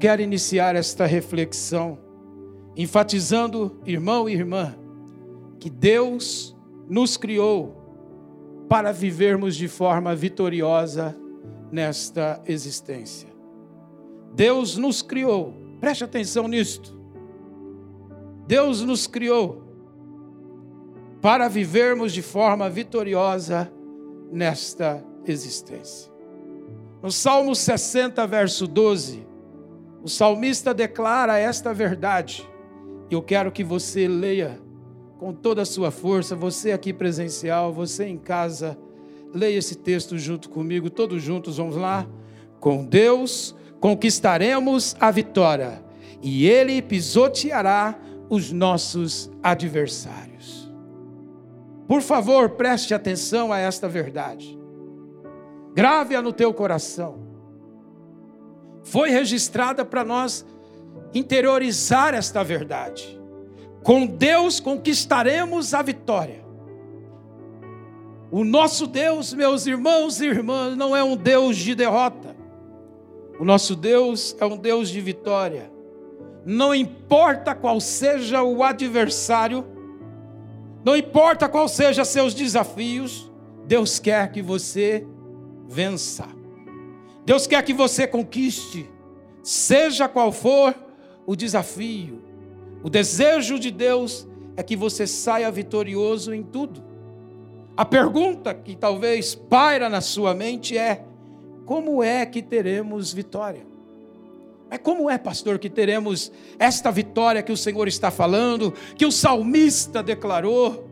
quero iniciar esta reflexão enfatizando, irmão e irmã, que Deus nos criou para vivermos de forma vitoriosa nesta existência. Deus nos criou, preste atenção nisto. Deus nos criou para vivermos de forma vitoriosa nesta existência. No Salmo 60, verso 12, o salmista declara esta verdade. Eu quero que você leia com toda a sua força, você aqui presencial, você em casa, leia esse texto junto comigo, todos juntos, vamos lá. Com Deus conquistaremos a vitória, e Ele pisoteará os nossos adversários. Por favor, preste atenção a esta verdade. Grave-a no teu coração. Foi registrada para nós interiorizar esta verdade. Com Deus conquistaremos a vitória. O nosso Deus, meus irmãos e irmãs, não é um Deus de derrota. O nosso Deus é um Deus de vitória. Não importa qual seja o adversário, não importa qual seja seus desafios, Deus quer que você vença. Deus quer que você conquiste, seja qual for o desafio. O desejo de Deus é que você saia vitorioso em tudo. A pergunta que talvez paira na sua mente é: como é que teremos vitória? É como é, pastor, que teremos esta vitória que o Senhor está falando, que o salmista declarou?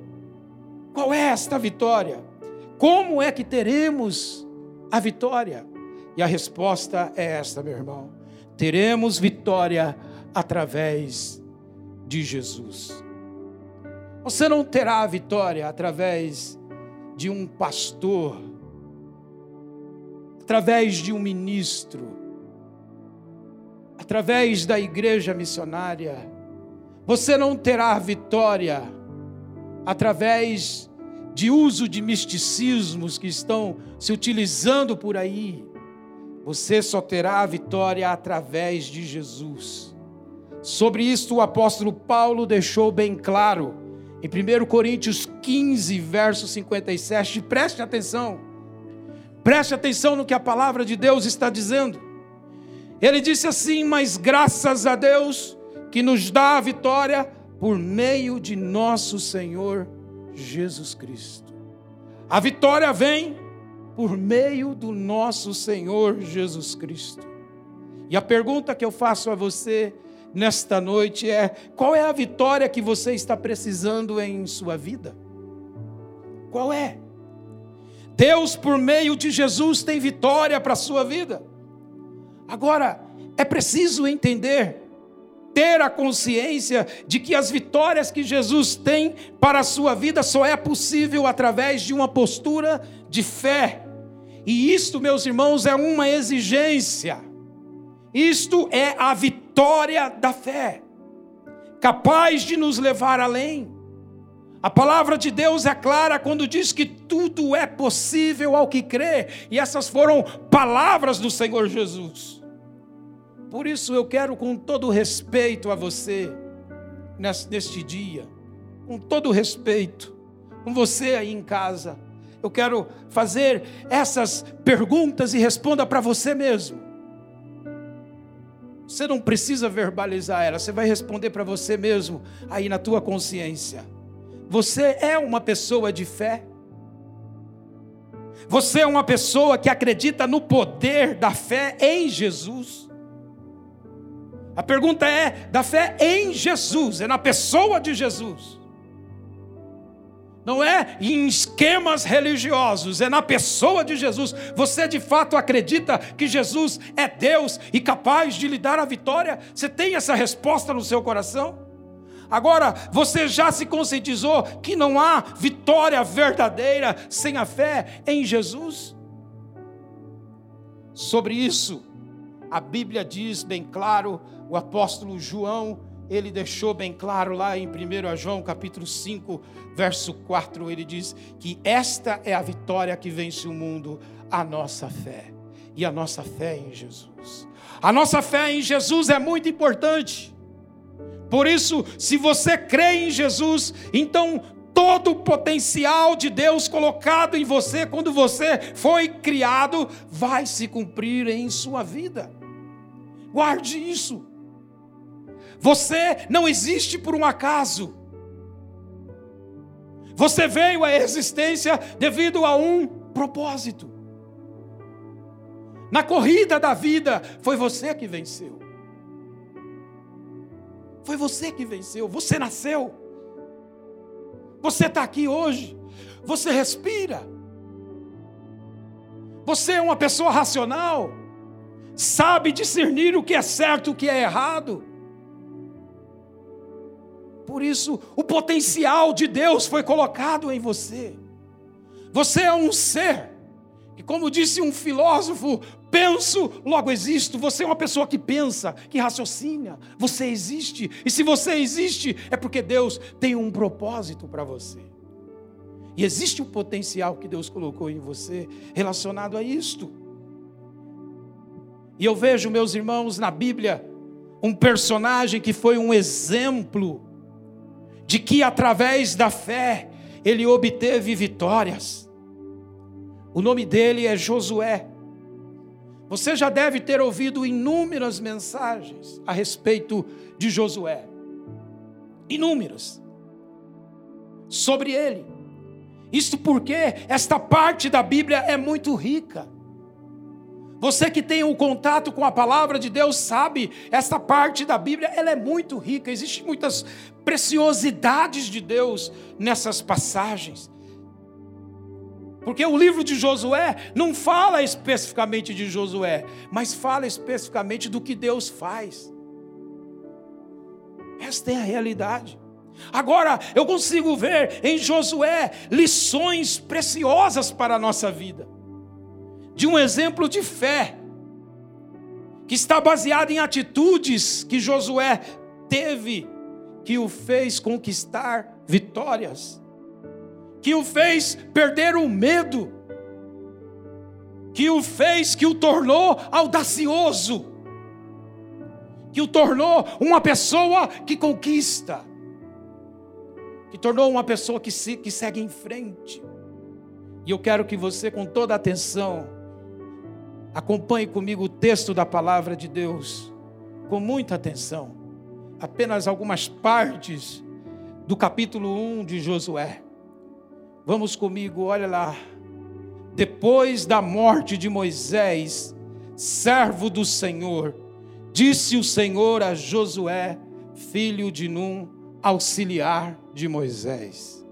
Qual é esta vitória? Como é que teremos a vitória? E a resposta é esta, meu irmão: teremos vitória através de Jesus. Você não terá vitória através de um pastor, através de um ministro, através da igreja missionária. Você não terá vitória através de uso de misticismos que estão se utilizando por aí. Você só terá a vitória através de Jesus. Sobre isto, o apóstolo Paulo deixou bem claro em 1 Coríntios 15, verso 57. Preste atenção, preste atenção no que a palavra de Deus está dizendo. Ele disse assim: Mas graças a Deus que nos dá a vitória por meio de nosso Senhor Jesus Cristo. A vitória vem por meio do nosso Senhor Jesus Cristo. E a pergunta que eu faço a você nesta noite é: qual é a vitória que você está precisando em sua vida? Qual é? Deus, por meio de Jesus, tem vitória para a sua vida. Agora, é preciso entender, ter a consciência de que as vitórias que Jesus tem para a sua vida só é possível através de uma postura de fé. E isto, meus irmãos, é uma exigência. Isto é a vitória da fé, capaz de nos levar além. A palavra de Deus é clara quando diz que tudo é possível ao que crê, e essas foram palavras do Senhor Jesus. Por isso eu quero, com todo respeito a você, neste dia, com todo respeito, com você aí em casa, eu quero fazer essas perguntas e responda para você mesmo. Você não precisa verbalizar ela, você vai responder para você mesmo aí na tua consciência. Você é uma pessoa de fé? Você é uma pessoa que acredita no poder da fé em Jesus? A pergunta é da fé em Jesus, é na pessoa de Jesus não é em esquemas religiosos, é na pessoa de Jesus. Você de fato acredita que Jesus é Deus e capaz de lhe dar a vitória? Você tem essa resposta no seu coração? Agora, você já se conscientizou que não há vitória verdadeira sem a fé em Jesus? Sobre isso, a Bíblia diz bem claro, o apóstolo João ele deixou bem claro lá em 1 João capítulo 5, verso 4, ele diz que esta é a vitória que vence o mundo, a nossa fé. e a nossa fé em Jesus. A nossa fé em Jesus é muito importante. Por isso, se você crê em Jesus, então todo o potencial de Deus colocado em você quando você foi criado vai se cumprir em sua vida. Guarde isso. Você não existe por um acaso. Você veio à existência devido a um propósito. Na corrida da vida, foi você que venceu. Foi você que venceu. Você nasceu. Você está aqui hoje. Você respira. Você é uma pessoa racional. Sabe discernir o que é certo e o que é errado. Por isso, o potencial de Deus foi colocado em você. Você é um ser, e como disse um filósofo, Penso, logo existo. Você é uma pessoa que pensa, que raciocina. Você existe. E se você existe, é porque Deus tem um propósito para você. E existe um potencial que Deus colocou em você relacionado a isto. E eu vejo, meus irmãos, na Bíblia, um personagem que foi um exemplo de que através da fé ele obteve vitórias. O nome dele é Josué. Você já deve ter ouvido inúmeras mensagens a respeito de Josué. Inúmeras. Sobre ele. Isto porque esta parte da Bíblia é muito rica. Você que tem um contato com a palavra de Deus sabe, esta parte da Bíblia ela é muito rica. Existem muitas preciosidades de Deus nessas passagens. Porque o livro de Josué não fala especificamente de Josué, mas fala especificamente do que Deus faz. Esta é a realidade. Agora, eu consigo ver em Josué lições preciosas para a nossa vida. De um exemplo de fé, que está baseado em atitudes que Josué teve, que o fez conquistar vitórias que o fez perder o medo, que o fez, que o tornou audacioso, que o tornou uma pessoa que conquista, que tornou uma pessoa que, se, que segue em frente. E eu quero que você, com toda atenção, acompanhe comigo o texto da palavra de Deus, com muita atenção. Apenas algumas partes do capítulo 1 de Josué. Vamos comigo, olha lá. Depois da morte de Moisés, servo do Senhor, disse o Senhor a Josué, filho de Num, auxiliar de Moisés: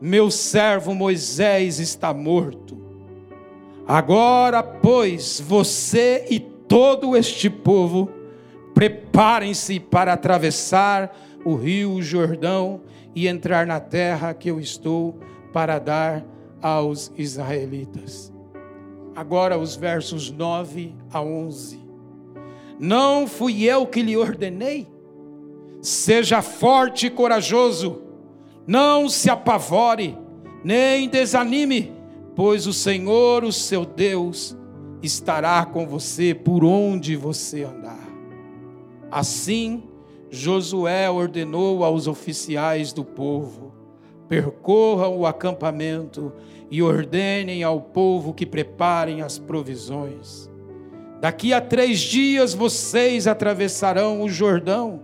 Meu servo Moisés está morto. Agora, pois, você e todo este povo, preparem-se para atravessar o rio Jordão e entrar na terra que eu estou para dar aos israelitas. Agora os versos 9 a 11. Não fui eu que lhe ordenei? Seja forte e corajoso, não se apavore, nem desanime, pois o Senhor, o seu Deus, estará com você por onde você andar. Assim, Josué ordenou aos oficiais do povo: percorram o acampamento e ordenem ao povo que preparem as provisões. Daqui a três dias vocês atravessarão o Jordão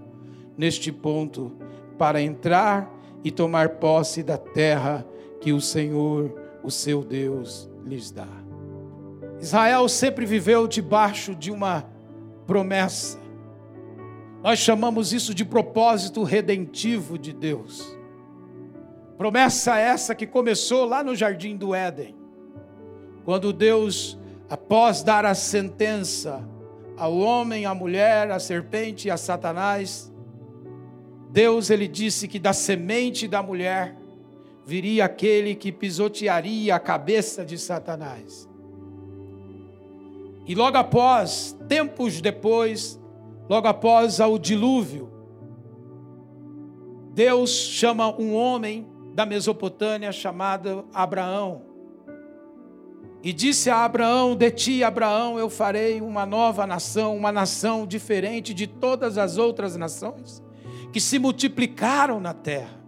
neste ponto para entrar e tomar posse da terra que o Senhor, o seu Deus, lhes dá. Israel sempre viveu debaixo de uma promessa. Nós chamamos isso de propósito redentivo de Deus. Promessa essa que começou lá no jardim do Éden, quando Deus, após dar a sentença ao homem, à mulher, à serpente e a Satanás, Deus ele disse que da semente da mulher viria aquele que pisotearia a cabeça de Satanás. E logo após, tempos depois, logo após o dilúvio, Deus chama um homem da Mesopotâmia chamada Abraão. E disse a Abraão: De ti, Abraão, eu farei uma nova nação, uma nação diferente de todas as outras nações que se multiplicaram na terra.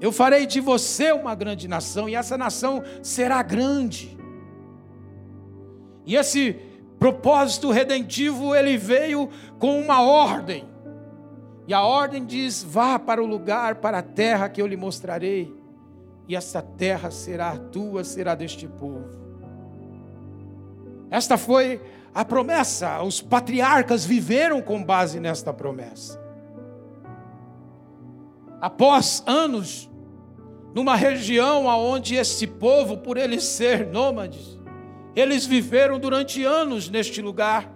Eu farei de você uma grande nação, e essa nação será grande. E esse propósito redentivo, ele veio com uma ordem. E a ordem diz: vá para o lugar, para a terra que eu lhe mostrarei, e essa terra será tua, será deste povo. Esta foi a promessa, os patriarcas viveram com base nesta promessa. Após anos, numa região onde esse povo, por eles ser nômades, eles viveram durante anos neste lugar,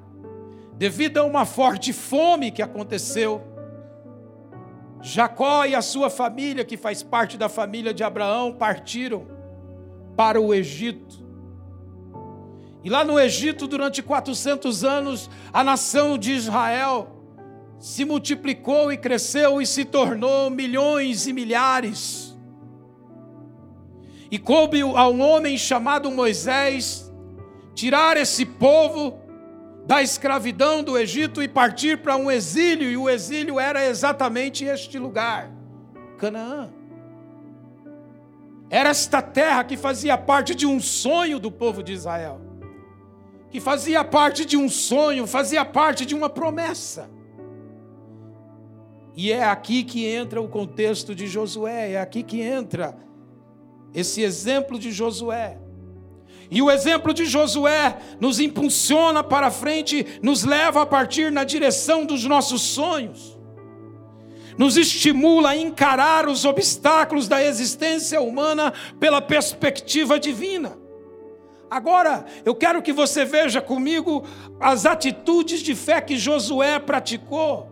devido a uma forte fome que aconteceu. Jacó e a sua família, que faz parte da família de Abraão, partiram para o Egito. E lá no Egito, durante 400 anos, a nação de Israel se multiplicou e cresceu e se tornou milhões e milhares. E coube a um homem chamado Moisés tirar esse povo da escravidão do Egito e partir para um exílio, e o exílio era exatamente este lugar, Canaã. Era esta terra que fazia parte de um sonho do povo de Israel, que fazia parte de um sonho, fazia parte de uma promessa. E é aqui que entra o contexto de Josué, é aqui que entra esse exemplo de Josué. E o exemplo de Josué nos impulsiona para frente, nos leva a partir na direção dos nossos sonhos, nos estimula a encarar os obstáculos da existência humana pela perspectiva divina. Agora, eu quero que você veja comigo as atitudes de fé que Josué praticou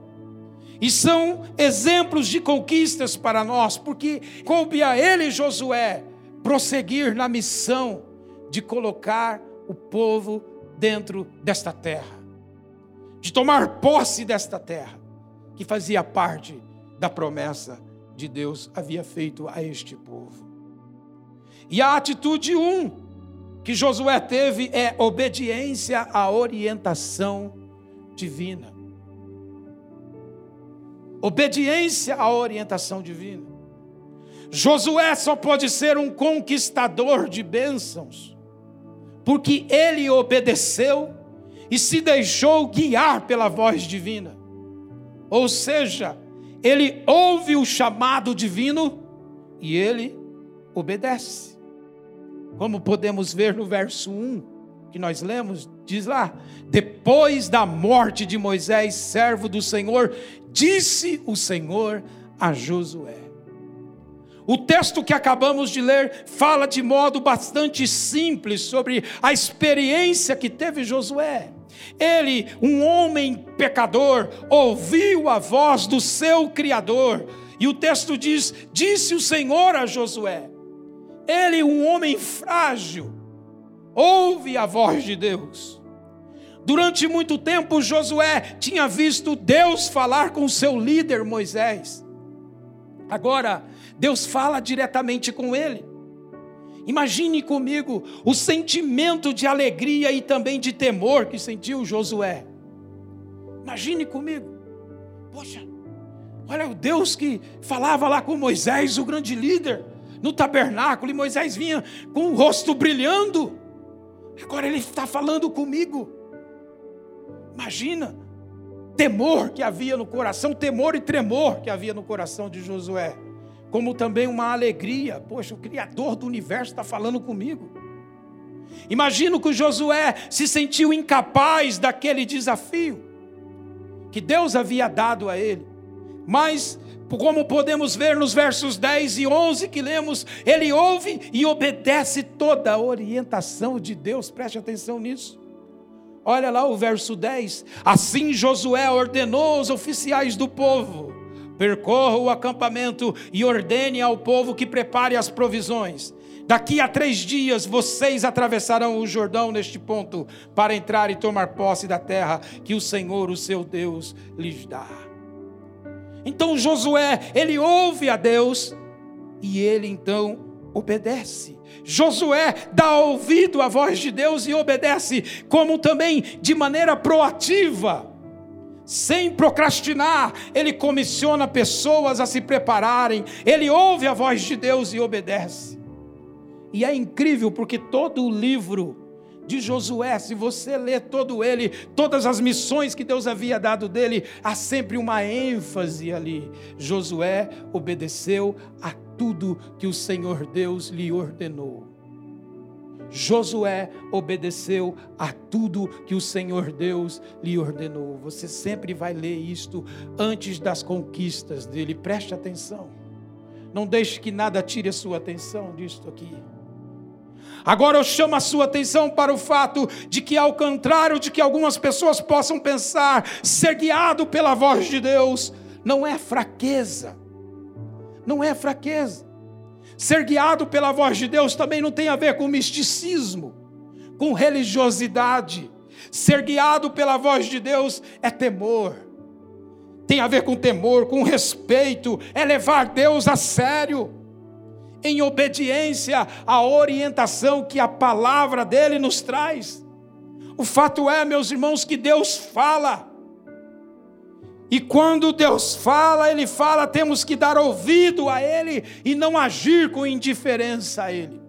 e são exemplos de conquistas para nós, porque coube a ele, Josué, prosseguir na missão de colocar o povo dentro desta terra, de tomar posse desta terra, que fazia parte da promessa de Deus havia feito a este povo. E a atitude um que Josué teve é obediência à orientação divina obediência à orientação divina. Josué só pode ser um conquistador de bênçãos, porque ele obedeceu e se deixou guiar pela voz divina. Ou seja, ele ouve o chamado divino e ele obedece. Como podemos ver no verso 1 que nós lemos, diz lá: depois da morte de Moisés, servo do Senhor, disse o Senhor a Josué. O texto que acabamos de ler fala de modo bastante simples sobre a experiência que teve Josué. Ele, um homem pecador, ouviu a voz do seu Criador, e o texto diz: Disse o Senhor a Josué. Ele, um homem frágil, ouve a voz de Deus. Durante muito tempo, Josué tinha visto Deus falar com seu líder Moisés. Agora, Deus fala diretamente com ele. Imagine comigo o sentimento de alegria e também de temor que sentiu Josué. Imagine comigo. Poxa, olha o Deus que falava lá com Moisés, o grande líder, no tabernáculo, e Moisés vinha com o rosto brilhando. Agora ele está falando comigo. Imagina, temor que havia no coração, temor e tremor que havia no coração de Josué, como também uma alegria. Poxa, o Criador do universo está falando comigo. Imagino que Josué se sentiu incapaz daquele desafio que Deus havia dado a ele, mas como podemos ver nos versos 10 e 11 que lemos, ele ouve e obedece toda a orientação de Deus, preste atenção nisso. Olha lá o verso 10. Assim Josué ordenou aos oficiais do povo: percorra o acampamento e ordene ao povo que prepare as provisões. Daqui a três dias vocês atravessarão o Jordão neste ponto para entrar e tomar posse da terra que o Senhor, o seu Deus, lhes dá. Então Josué, ele ouve a Deus e ele então obedece. Josué dá ouvido à voz de Deus e obedece, como também de maneira proativa, sem procrastinar, ele comissiona pessoas a se prepararem, ele ouve a voz de Deus e obedece. E é incrível porque todo o livro de Josué, se você ler todo ele, todas as missões que Deus havia dado dele, há sempre uma ênfase ali. Josué obedeceu a tudo que o Senhor Deus lhe ordenou. Josué obedeceu a tudo que o Senhor Deus lhe ordenou. Você sempre vai ler isto antes das conquistas dele. Preste atenção. Não deixe que nada tire a sua atenção disto aqui. Agora eu chamo a sua atenção para o fato de que, ao contrário de que algumas pessoas possam pensar, ser guiado pela voz de Deus não é fraqueza. Não é fraqueza. Ser guiado pela voz de Deus também não tem a ver com misticismo, com religiosidade. Ser guiado pela voz de Deus é temor. Tem a ver com temor, com respeito, é levar Deus a sério em obediência à orientação que a palavra dele nos traz. O fato é, meus irmãos, que Deus fala. E quando Deus fala, Ele fala, temos que dar ouvido a Ele e não agir com indiferença a Ele.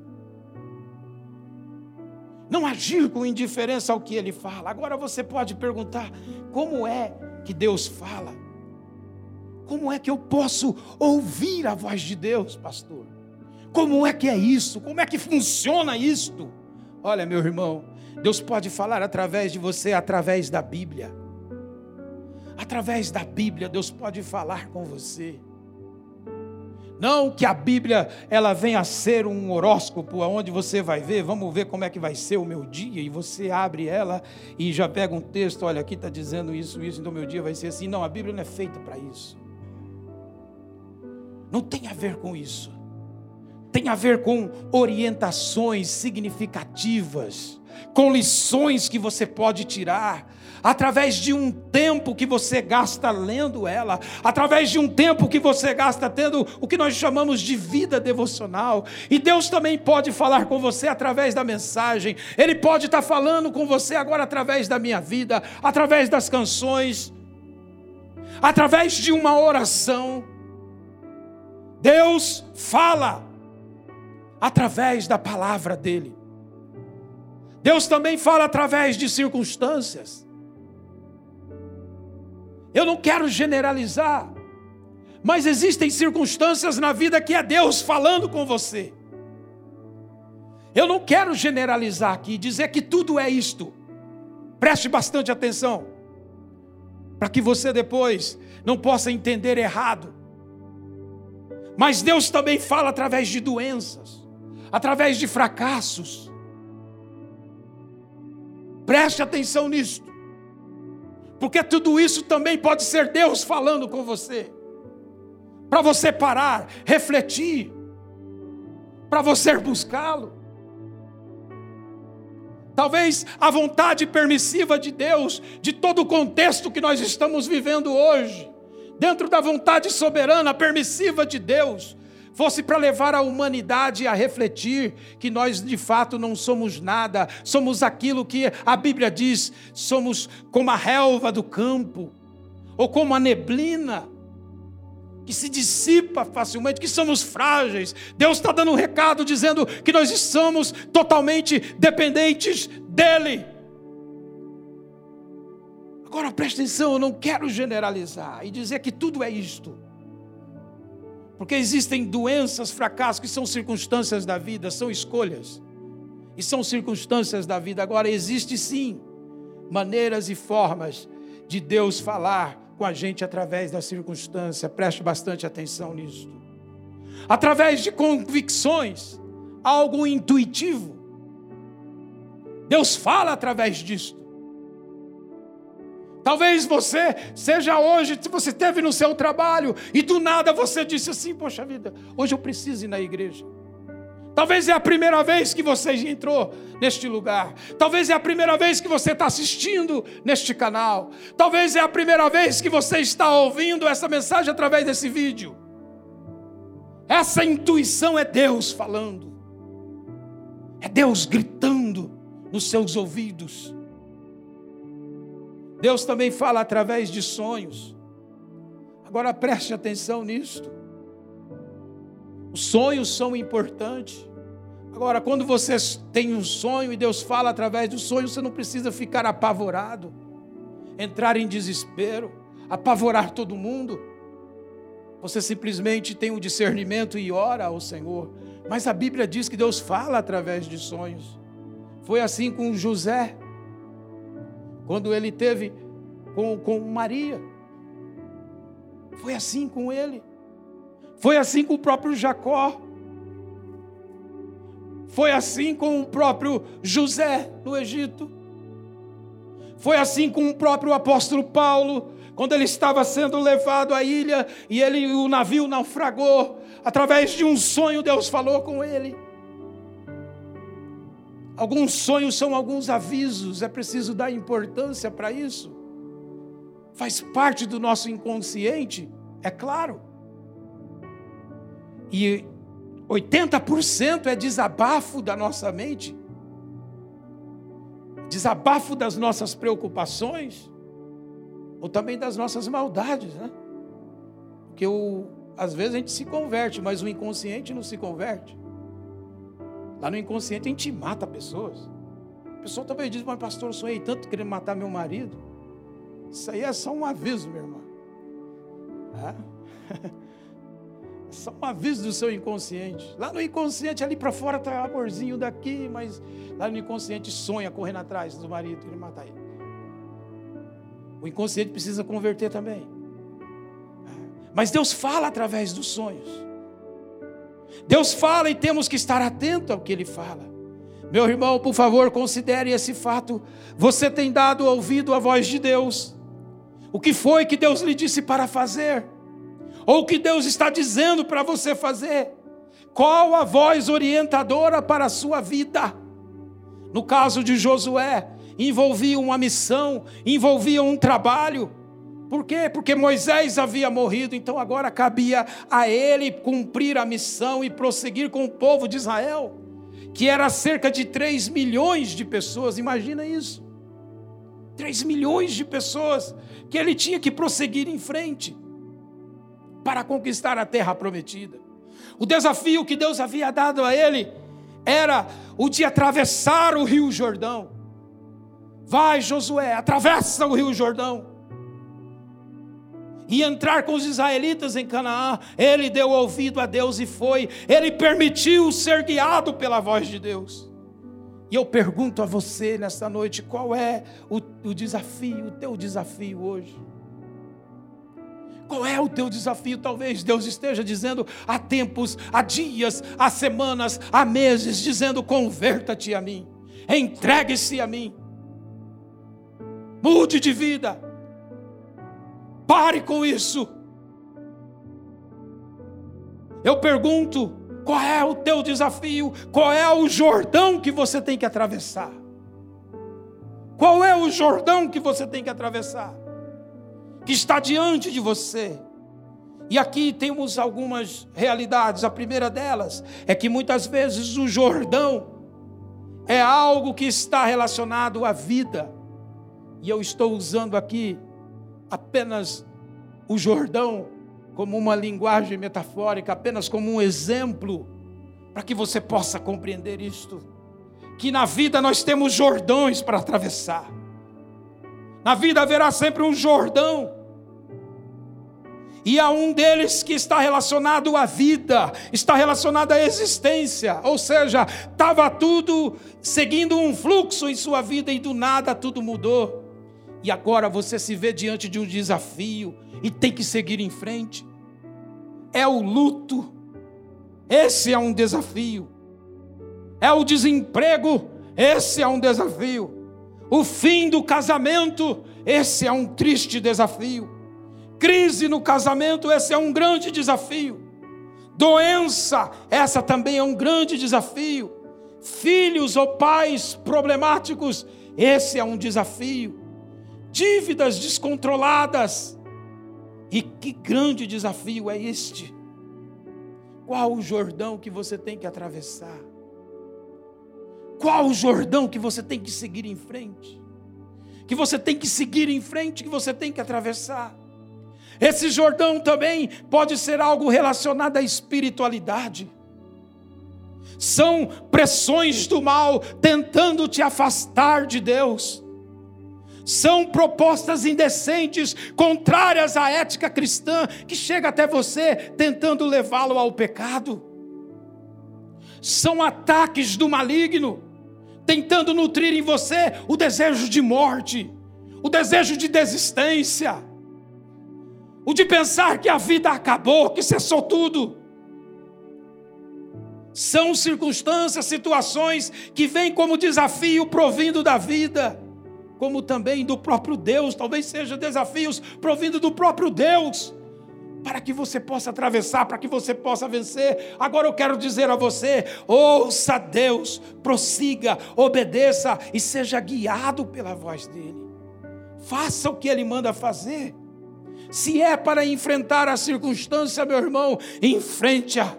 Não agir com indiferença ao que Ele fala. Agora você pode perguntar: como é que Deus fala? Como é que eu posso ouvir a voz de Deus, pastor? Como é que é isso? Como é que funciona isto? Olha, meu irmão, Deus pode falar através de você, através da Bíblia. Através da Bíblia, Deus pode falar com você. Não que a Bíblia ela venha a ser um horóscopo aonde você vai ver, vamos ver como é que vai ser o meu dia, e você abre ela e já pega um texto, olha, aqui está dizendo isso, isso, então meu dia vai ser assim. Não, a Bíblia não é feita para isso. Não tem a ver com isso tem a ver com orientações significativas, com lições que você pode tirar, através de um tempo que você gasta lendo ela, através de um tempo que você gasta tendo o que nós chamamos de vida devocional. E Deus também pode falar com você através da mensagem, Ele pode estar falando com você agora através da minha vida, através das canções, através de uma oração. Deus fala através da palavra dele. Deus também fala através de circunstâncias. Eu não quero generalizar, mas existem circunstâncias na vida que é Deus falando com você. Eu não quero generalizar aqui, dizer que tudo é isto. Preste bastante atenção, para que você depois não possa entender errado. Mas Deus também fala através de doenças através de fracassos. Preste atenção nisto, porque tudo isso também pode ser Deus falando com você, para você parar, refletir, para você buscá-lo. Talvez a vontade permissiva de Deus, de todo o contexto que nós estamos vivendo hoje, dentro da vontade soberana, permissiva de Deus, fosse para levar a humanidade a refletir que nós de fato não somos nada, somos aquilo que a Bíblia diz, somos como a relva do campo, ou como a neblina, que se dissipa facilmente, que somos frágeis. Deus está dando um recado dizendo que nós somos totalmente dependentes dEle. Agora preste atenção, eu não quero generalizar e dizer que tudo é isto. Porque existem doenças, fracassos que são circunstâncias da vida, são escolhas. E são circunstâncias da vida. Agora, existe sim maneiras e formas de Deus falar com a gente através da circunstância. Preste bastante atenção nisso. Através de convicções, algo intuitivo. Deus fala através disso. Talvez você seja hoje, se você esteve no seu trabalho e do nada você disse assim: Poxa vida, hoje eu preciso ir na igreja. Talvez é a primeira vez que você entrou neste lugar. Talvez é a primeira vez que você está assistindo neste canal. Talvez é a primeira vez que você está ouvindo essa mensagem através desse vídeo. Essa intuição é Deus falando. É Deus gritando nos seus ouvidos. Deus também fala através de sonhos. Agora preste atenção nisto. Os sonhos são importantes. Agora, quando você tem um sonho e Deus fala através do sonho, você não precisa ficar apavorado, entrar em desespero, apavorar todo mundo. Você simplesmente tem o discernimento e ora ao Senhor. Mas a Bíblia diz que Deus fala através de sonhos. Foi assim com José, quando ele teve com, com Maria. Foi assim com ele. Foi assim com o próprio Jacó. Foi assim com o próprio José no Egito. Foi assim com o próprio apóstolo Paulo, quando ele estava sendo levado à ilha e ele o navio naufragou. Através de um sonho Deus falou com ele. Alguns sonhos são alguns avisos, é preciso dar importância para isso. Faz parte do nosso inconsciente, é claro. E 80% é desabafo da nossa mente, desabafo das nossas preocupações, ou também das nossas maldades, né? Porque o, às vezes a gente se converte, mas o inconsciente não se converte. Lá no inconsciente a gente mata pessoas. A pessoa também diz, mas pastor, eu sonhei tanto querendo matar meu marido. Isso aí é só um aviso, meu irmão. É? É só um aviso do seu inconsciente. Lá no inconsciente, ali para fora está amorzinho daqui, mas lá no inconsciente sonha correndo atrás do marido, querendo matar ele. O inconsciente precisa converter também. Mas Deus fala através dos sonhos. Deus fala e temos que estar atento ao que Ele fala. Meu irmão, por favor, considere esse fato. Você tem dado ouvido à voz de Deus. O que foi que Deus lhe disse para fazer? Ou o que Deus está dizendo para você fazer? Qual a voz orientadora para a sua vida? No caso de Josué, envolvia uma missão, envolvia um trabalho. Por quê? Porque Moisés havia morrido, então agora cabia a ele cumprir a missão e prosseguir com o povo de Israel, que era cerca de 3 milhões de pessoas, imagina isso. 3 milhões de pessoas que ele tinha que prosseguir em frente para conquistar a terra prometida. O desafio que Deus havia dado a ele era o de atravessar o rio Jordão. Vai, Josué, atravessa o rio Jordão. E entrar com os israelitas em Canaã, ele deu ouvido a Deus e foi, ele permitiu ser guiado pela voz de Deus. E eu pergunto a você nesta noite: qual é o, o desafio, o teu desafio hoje? Qual é o teu desafio? Talvez Deus esteja dizendo há tempos, há dias, há semanas, há meses, dizendo: converta-te a mim, entregue-se a mim. Mude de vida. Pare com isso. Eu pergunto: qual é o teu desafio? Qual é o Jordão que você tem que atravessar? Qual é o Jordão que você tem que atravessar? Que está diante de você. E aqui temos algumas realidades. A primeira delas é que muitas vezes o Jordão é algo que está relacionado à vida e eu estou usando aqui apenas o Jordão como uma linguagem metafórica, apenas como um exemplo, para que você possa compreender isto. Que na vida nós temos Jordões para atravessar. Na vida haverá sempre um Jordão. E há um deles que está relacionado à vida, está relacionado à existência, ou seja, estava tudo seguindo um fluxo em sua vida e do nada tudo mudou e agora você se vê diante de um desafio e tem que seguir em frente. É o luto, esse é um desafio. É o desemprego, esse é um desafio. O fim do casamento, esse é um triste desafio. Crise no casamento, esse é um grande desafio. Doença, essa também é um grande desafio. Filhos ou pais problemáticos, esse é um desafio dívidas descontroladas. E que grande desafio é este? Qual o Jordão que você tem que atravessar? Qual o Jordão que você tem que seguir em frente? Que você tem que seguir em frente, que você tem que atravessar. Esse Jordão também pode ser algo relacionado à espiritualidade. São pressões do mal tentando te afastar de Deus. São propostas indecentes, contrárias à ética cristã, que chega até você tentando levá-lo ao pecado. São ataques do maligno, tentando nutrir em você o desejo de morte, o desejo de desistência o de pensar que a vida acabou, que cessou tudo. São circunstâncias, situações que vêm como desafio provindo da vida, como também do próprio Deus, talvez sejam desafios provindo do próprio Deus, para que você possa atravessar, para que você possa vencer. Agora eu quero dizer a você: ouça Deus, prossiga, obedeça e seja guiado pela voz dEle. Faça o que Ele manda fazer. Se é para enfrentar a circunstância, meu irmão, enfrente-a.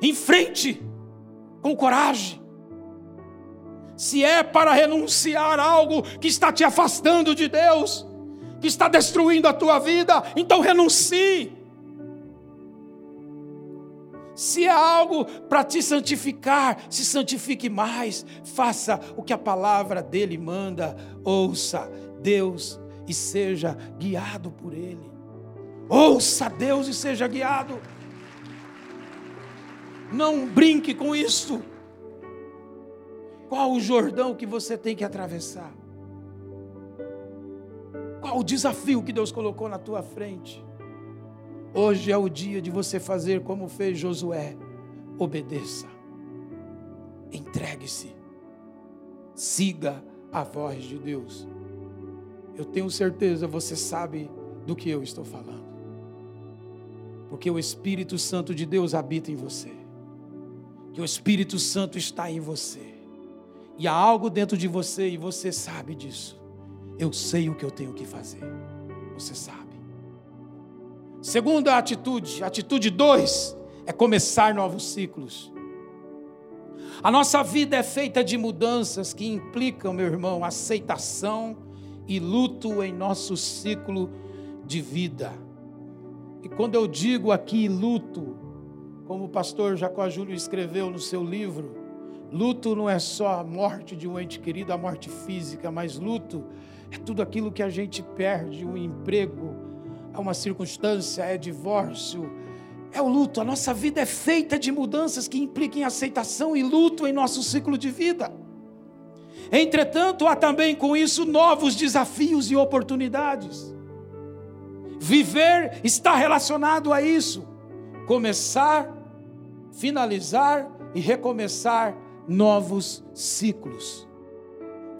Enfrente com coragem. Se é para renunciar algo que está te afastando de Deus, que está destruindo a tua vida, então renuncie. Se é algo para te santificar, se santifique mais. Faça o que a palavra dele manda. Ouça, Deus e seja guiado por Ele. Ouça Deus e seja guiado. Não brinque com isso. Qual o Jordão que você tem que atravessar? Qual o desafio que Deus colocou na tua frente? Hoje é o dia de você fazer como fez Josué. Obedeça. Entregue-se. Siga a voz de Deus eu tenho certeza você sabe do que eu estou falando. Porque o Espírito Santo de Deus habita em você. Que o Espírito Santo está em você. E há algo dentro de você e você sabe disso. Eu sei o que eu tenho que fazer. Você sabe. Segunda atitude, atitude 2, é começar novos ciclos. A nossa vida é feita de mudanças que implicam, meu irmão, aceitação e luto em nosso ciclo de vida. E quando eu digo aqui luto, como o pastor Jacó Júlio escreveu no seu livro, luto não é só a morte de um ente querido, a morte física, mas luto é tudo aquilo que a gente perde, um emprego, é uma circunstância, é divórcio, é o luto. A nossa vida é feita de mudanças que implicam aceitação e luto em nosso ciclo de vida. Entretanto, há também com isso novos desafios e oportunidades. Viver está relacionado a isso. Começar, finalizar e recomeçar novos ciclos.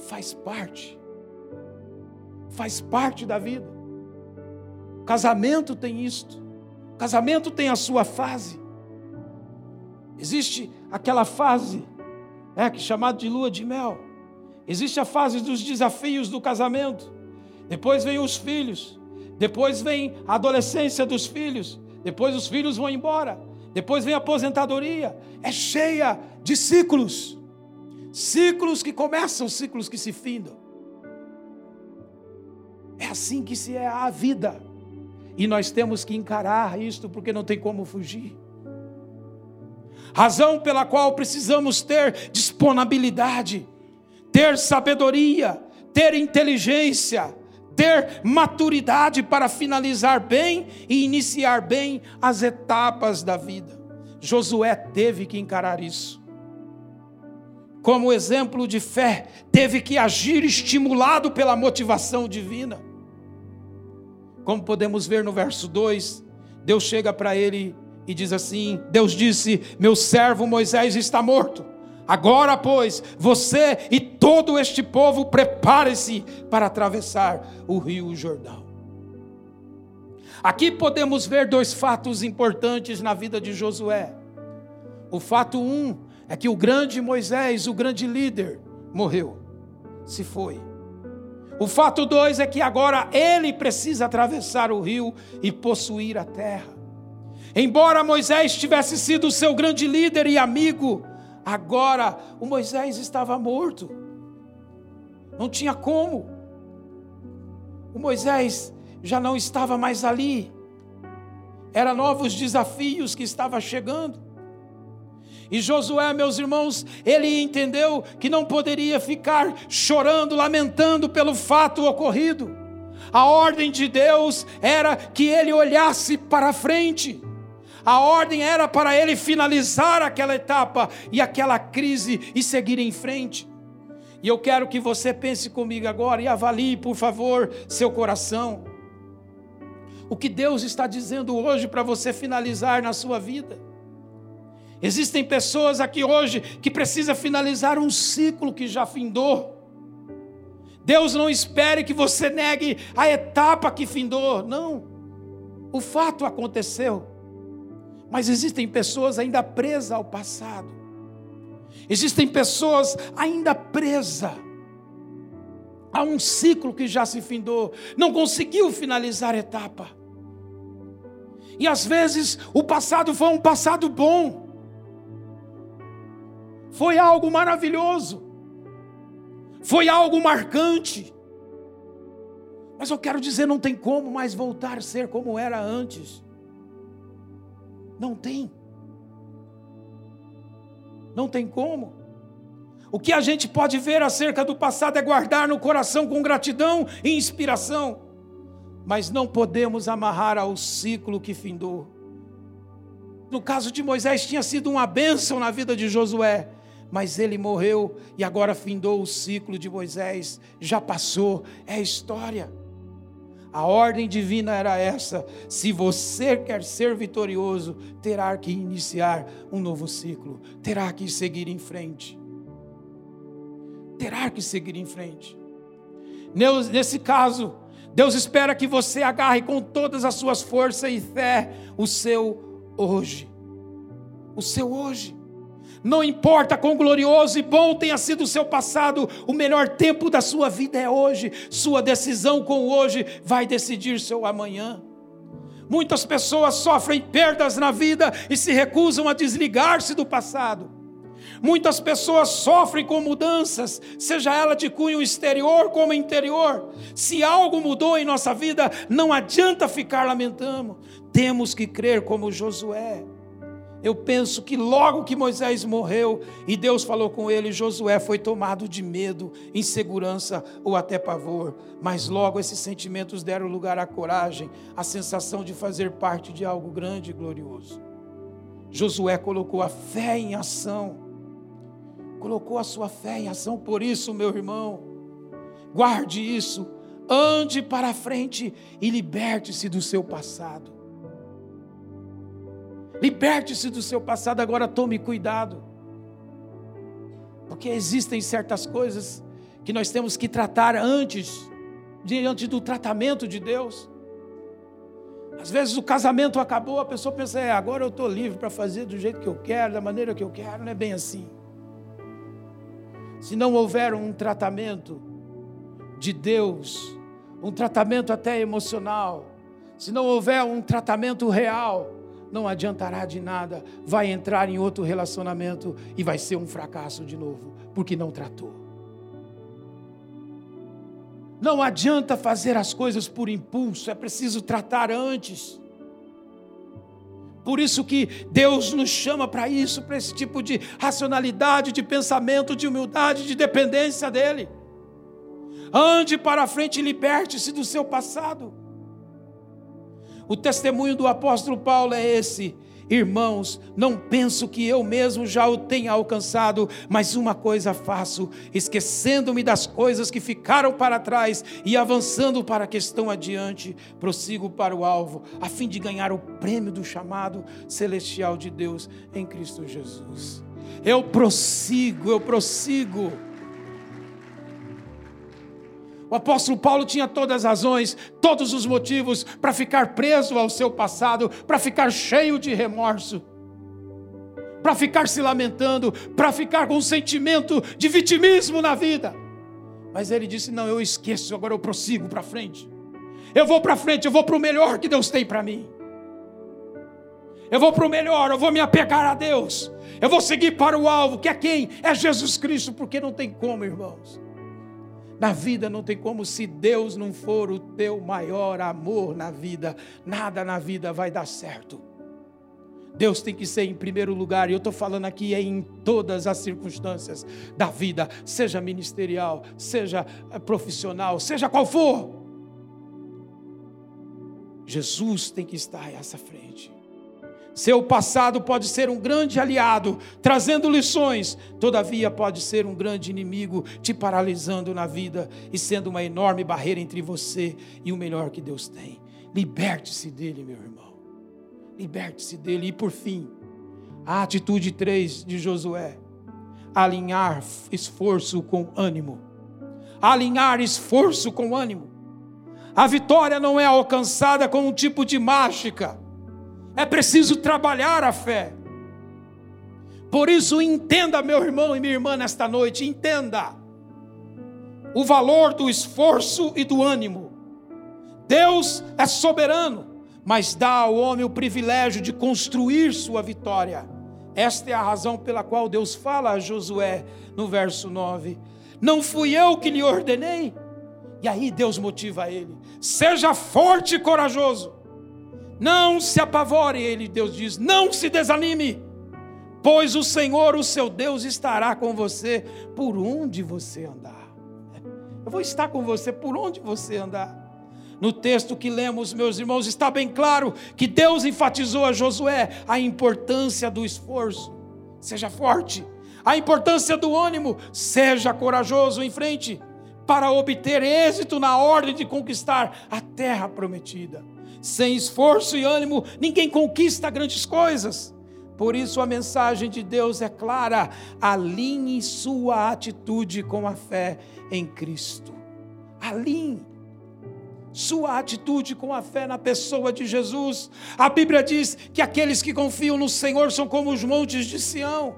Faz parte. Faz parte da vida. Casamento tem isto. Casamento tem a sua fase. Existe aquela fase, é, que é chamada de lua de mel Existe a fase dos desafios do casamento. Depois vem os filhos. Depois vem a adolescência dos filhos. Depois os filhos vão embora. Depois vem a aposentadoria. É cheia de ciclos. Ciclos que começam, ciclos que se findam. É assim que se é a vida. E nós temos que encarar isto porque não tem como fugir. Razão pela qual precisamos ter disponibilidade ter sabedoria, ter inteligência, ter maturidade para finalizar bem e iniciar bem as etapas da vida. Josué teve que encarar isso. Como exemplo de fé, teve que agir estimulado pela motivação divina. Como podemos ver no verso 2, Deus chega para ele e diz assim: Deus disse: Meu servo Moisés está morto Agora, pois, você e todo este povo prepare-se para atravessar o rio Jordão. Aqui podemos ver dois fatos importantes na vida de Josué. O fato um é que o grande Moisés, o grande líder, morreu, se foi. O fato dois é que agora ele precisa atravessar o rio e possuir a terra. Embora Moisés tivesse sido seu grande líder e amigo, agora o Moisés estava morto. Não tinha como. O Moisés já não estava mais ali. Era novos desafios que estava chegando. E Josué, meus irmãos, ele entendeu que não poderia ficar chorando, lamentando pelo fato ocorrido. A ordem de Deus era que ele olhasse para frente. A ordem era para ele finalizar aquela etapa e aquela crise e seguir em frente. E eu quero que você pense comigo agora e avalie, por favor, seu coração. O que Deus está dizendo hoje para você finalizar na sua vida? Existem pessoas aqui hoje que precisam finalizar um ciclo que já findou. Deus não espere que você negue a etapa que findou, não. O fato aconteceu. Mas existem pessoas ainda presas ao passado. Existem pessoas ainda presas a um ciclo que já se findou, não conseguiu finalizar a etapa. E às vezes o passado foi um passado bom foi algo maravilhoso, foi algo marcante. Mas eu quero dizer, não tem como mais voltar a ser como era antes. Não tem. Não tem como. O que a gente pode ver acerca do passado é guardar no coração com gratidão e inspiração, mas não podemos amarrar ao ciclo que findou. No caso de Moisés, tinha sido uma bênção na vida de Josué, mas ele morreu e agora findou o ciclo de Moisés, já passou, é história. A ordem divina era essa: se você quer ser vitorioso, terá que iniciar um novo ciclo, terá que seguir em frente. Terá que seguir em frente. Nesse caso, Deus espera que você agarre com todas as suas forças e fé o seu hoje. O seu hoje. Não importa quão glorioso e bom tenha sido o seu passado, o melhor tempo da sua vida é hoje. Sua decisão com hoje vai decidir seu amanhã. Muitas pessoas sofrem perdas na vida e se recusam a desligar-se do passado. Muitas pessoas sofrem com mudanças, seja ela de cunho exterior como interior. Se algo mudou em nossa vida, não adianta ficar lamentando. Temos que crer como Josué. Eu penso que logo que Moisés morreu e Deus falou com ele, Josué foi tomado de medo, insegurança ou até pavor. Mas logo esses sentimentos deram lugar à coragem, à sensação de fazer parte de algo grande e glorioso. Josué colocou a fé em ação, colocou a sua fé em ação. Por isso, meu irmão, guarde isso, ande para frente e liberte-se do seu passado. Liberte-se do seu passado, agora tome cuidado. Porque existem certas coisas que nós temos que tratar antes, diante do tratamento de Deus. Às vezes o casamento acabou, a pessoa pensa, é, agora eu estou livre para fazer do jeito que eu quero, da maneira que eu quero, não é bem assim. Se não houver um tratamento de Deus, um tratamento até emocional, se não houver um tratamento real, não adiantará de nada, vai entrar em outro relacionamento e vai ser um fracasso de novo, porque não tratou. Não adianta fazer as coisas por impulso, é preciso tratar antes. Por isso que Deus nos chama para isso, para esse tipo de racionalidade, de pensamento, de humildade, de dependência dEle. Ande para frente e liberte-se do seu passado. O testemunho do apóstolo Paulo é esse. Irmãos, não penso que eu mesmo já o tenha alcançado, mas uma coisa faço, esquecendo-me das coisas que ficaram para trás e avançando para a questão adiante, prossigo para o alvo, a fim de ganhar o prêmio do chamado celestial de Deus em Cristo Jesus. Eu prossigo, eu prossigo. O apóstolo Paulo tinha todas as razões, todos os motivos para ficar preso ao seu passado, para ficar cheio de remorso, para ficar se lamentando, para ficar com um sentimento de vitimismo na vida. Mas ele disse: Não, eu esqueço, agora eu prossigo para frente. Eu vou para frente, eu vou para o melhor que Deus tem para mim. Eu vou para o melhor, eu vou me apegar a Deus. Eu vou seguir para o alvo, que é quem? É Jesus Cristo, porque não tem como, irmãos. Na vida não tem como, se Deus não for o teu maior amor na vida, nada na vida vai dar certo. Deus tem que ser em primeiro lugar, e eu estou falando aqui é em todas as circunstâncias da vida, seja ministerial, seja eh, profissional, seja qual for. Jesus tem que estar a essa frente. Seu passado pode ser um grande aliado, trazendo lições, todavia pode ser um grande inimigo, te paralisando na vida e sendo uma enorme barreira entre você e o melhor que Deus tem. Liberte-se dele, meu irmão. Liberte-se dele. E por fim, a atitude 3 de Josué: alinhar esforço com ânimo. Alinhar esforço com ânimo. A vitória não é alcançada com um tipo de mágica é preciso trabalhar a fé. Por isso, entenda, meu irmão e minha irmã, nesta noite, entenda o valor do esforço e do ânimo. Deus é soberano, mas dá ao homem o privilégio de construir sua vitória. Esta é a razão pela qual Deus fala a Josué no verso 9: Não fui eu que lhe ordenei? E aí Deus motiva ele: seja forte e corajoso. Não se apavore, ele, Deus diz, não se desanime, pois o Senhor, o seu Deus, estará com você por onde você andar. Eu vou estar com você por onde você andar. No texto que lemos, meus irmãos, está bem claro que Deus enfatizou a Josué a importância do esforço. Seja forte. A importância do ânimo. Seja corajoso em frente para obter êxito na ordem de conquistar a terra prometida. Sem esforço e ânimo, ninguém conquista grandes coisas. Por isso a mensagem de Deus é clara: alinhe sua atitude com a fé em Cristo. Alinhe sua atitude com a fé na pessoa de Jesus. A Bíblia diz que aqueles que confiam no Senhor são como os montes de Sião,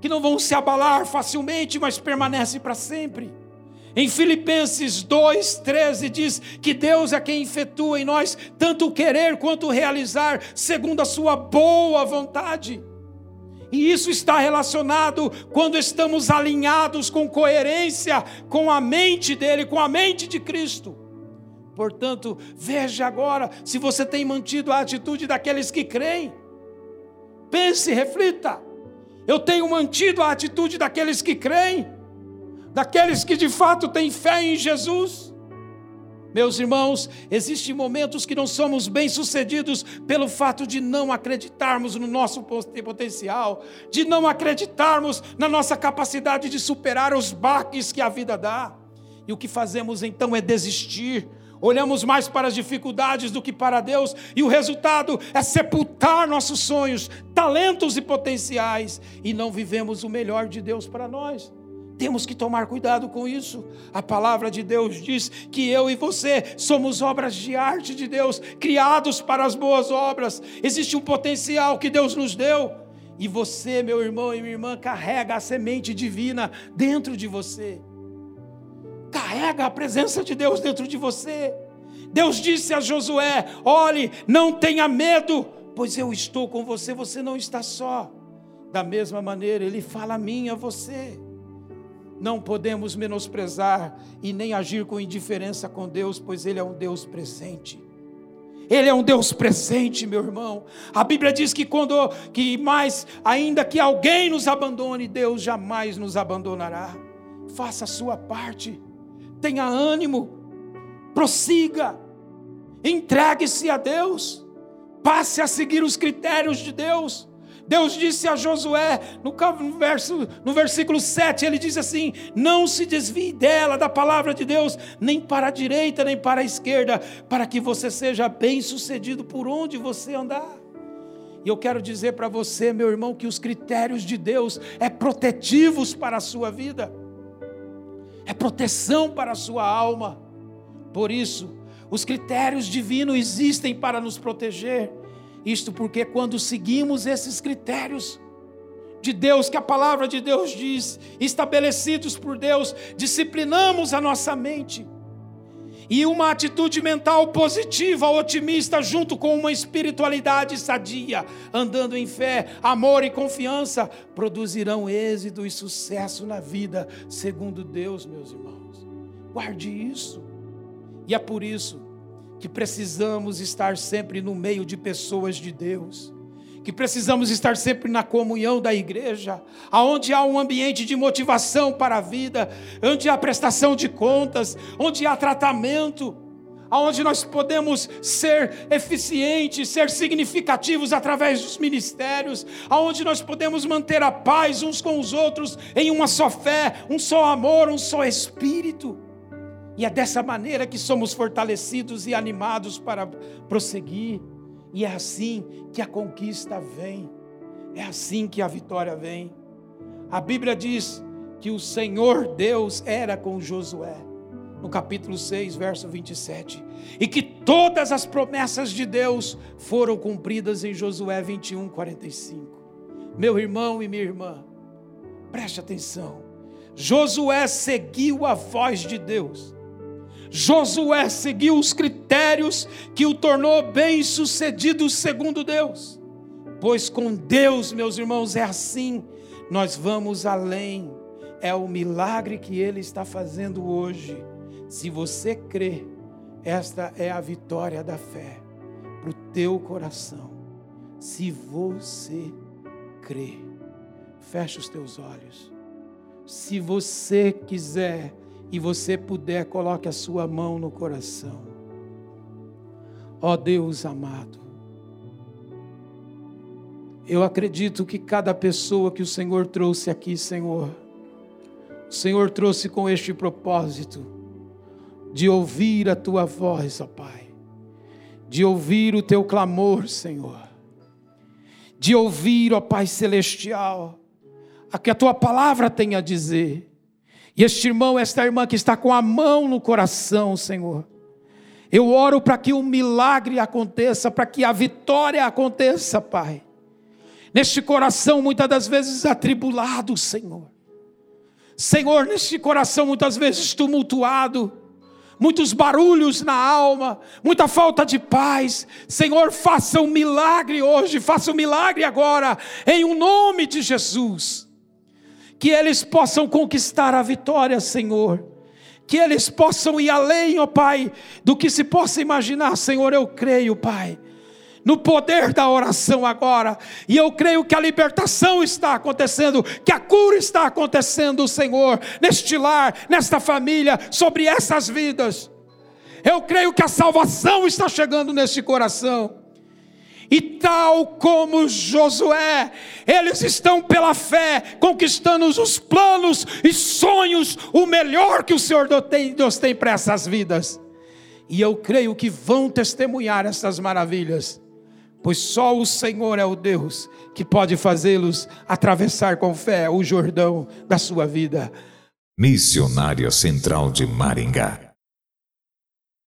que não vão se abalar facilmente, mas permanecem para sempre. Em Filipenses 2,13 diz que Deus é quem efetua em nós tanto querer quanto realizar, segundo a sua boa vontade. E isso está relacionado quando estamos alinhados com coerência com a mente dele, com a mente de Cristo. Portanto, veja agora se você tem mantido a atitude daqueles que creem. Pense, reflita. Eu tenho mantido a atitude daqueles que creem daqueles que de fato têm fé em Jesus. Meus irmãos, existem momentos que não somos bem-sucedidos pelo fato de não acreditarmos no nosso potencial, de não acreditarmos na nossa capacidade de superar os baques que a vida dá. E o que fazemos então é desistir. Olhamos mais para as dificuldades do que para Deus, e o resultado é sepultar nossos sonhos, talentos e potenciais, e não vivemos o melhor de Deus para nós. Temos que tomar cuidado com isso. A palavra de Deus diz que eu e você somos obras de arte de Deus, criados para as boas obras. Existe um potencial que Deus nos deu. E você, meu irmão e minha irmã, carrega a semente divina dentro de você. Carrega a presença de Deus dentro de você. Deus disse a Josué: olhe, não tenha medo, pois eu estou com você, você não está só. Da mesma maneira, Ele fala a mim, a você não podemos menosprezar e nem agir com indiferença com Deus, pois Ele é um Deus presente. Ele é um Deus presente, meu irmão. A Bíblia diz que quando que mais ainda que alguém nos abandone, Deus jamais nos abandonará. Faça a sua parte. Tenha ânimo. Prossiga. Entregue-se a Deus. Passe a seguir os critérios de Deus. Deus disse a Josué, no, verso, no versículo 7, ele diz assim: Não se desvie dela, da palavra de Deus, nem para a direita, nem para a esquerda, para que você seja bem sucedido por onde você andar. E eu quero dizer para você, meu irmão, que os critérios de Deus é protetivos para a sua vida, é proteção para a sua alma. Por isso, os critérios divinos existem para nos proteger. Isto porque quando seguimos esses critérios de Deus, que a palavra de Deus diz, estabelecidos por Deus, disciplinamos a nossa mente. E uma atitude mental positiva, otimista, junto com uma espiritualidade sadia, andando em fé, amor e confiança, produzirão êxito e sucesso na vida, segundo Deus, meus irmãos. Guarde isso. E é por isso que precisamos estar sempre no meio de pessoas de Deus que precisamos estar sempre na comunhão da igreja, aonde há um ambiente de motivação para a vida, onde há prestação de contas, onde há tratamento, aonde nós podemos ser eficientes, ser significativos através dos ministérios, aonde nós podemos manter a paz uns com os outros em uma só fé, um só amor, um só espírito. E é dessa maneira que somos fortalecidos e animados para prosseguir. E é assim que a conquista vem, é assim que a vitória vem. A Bíblia diz que o Senhor Deus era com Josué, no capítulo 6, verso 27, e que todas as promessas de Deus foram cumpridas em Josué 21, 45. Meu irmão e minha irmã, preste atenção. Josué seguiu a voz de Deus Josué seguiu os critérios que o tornou bem-sucedido segundo Deus. Pois com Deus, meus irmãos, é assim, nós vamos além. É o milagre que ele está fazendo hoje. Se você crê, esta é a vitória da fé para o teu coração. Se você crê, fecha os teus olhos. Se você quiser e você puder, coloque a sua mão no coração. Ó oh Deus amado, eu acredito que cada pessoa que o Senhor trouxe aqui, Senhor, o Senhor trouxe com este propósito de ouvir a tua voz, ó Pai, de ouvir o teu clamor, Senhor, de ouvir, ó Pai celestial, a que a tua palavra tem a dizer e este irmão, esta irmã que está com a mão no coração, Senhor, eu oro para que um milagre aconteça, para que a vitória aconteça, Pai. Neste coração, muitas das vezes atribulado, Senhor. Senhor, neste coração, muitas vezes tumultuado, muitos barulhos na alma, muita falta de paz. Senhor, faça um milagre hoje, faça um milagre agora, em o um nome de Jesus que eles possam conquistar a vitória, Senhor. Que eles possam ir além, ó Pai, do que se possa imaginar, Senhor. Eu creio, Pai, no poder da oração agora, e eu creio que a libertação está acontecendo, que a cura está acontecendo, Senhor, neste lar, nesta família, sobre essas vidas. Eu creio que a salvação está chegando neste coração. E tal como Josué, eles estão pela fé conquistando os planos e sonhos, o melhor que o Senhor Deus tem para essas vidas. E eu creio que vão testemunhar essas maravilhas, pois só o Senhor é o Deus que pode fazê-los atravessar com fé o Jordão da sua vida. Missionária Central de Maringá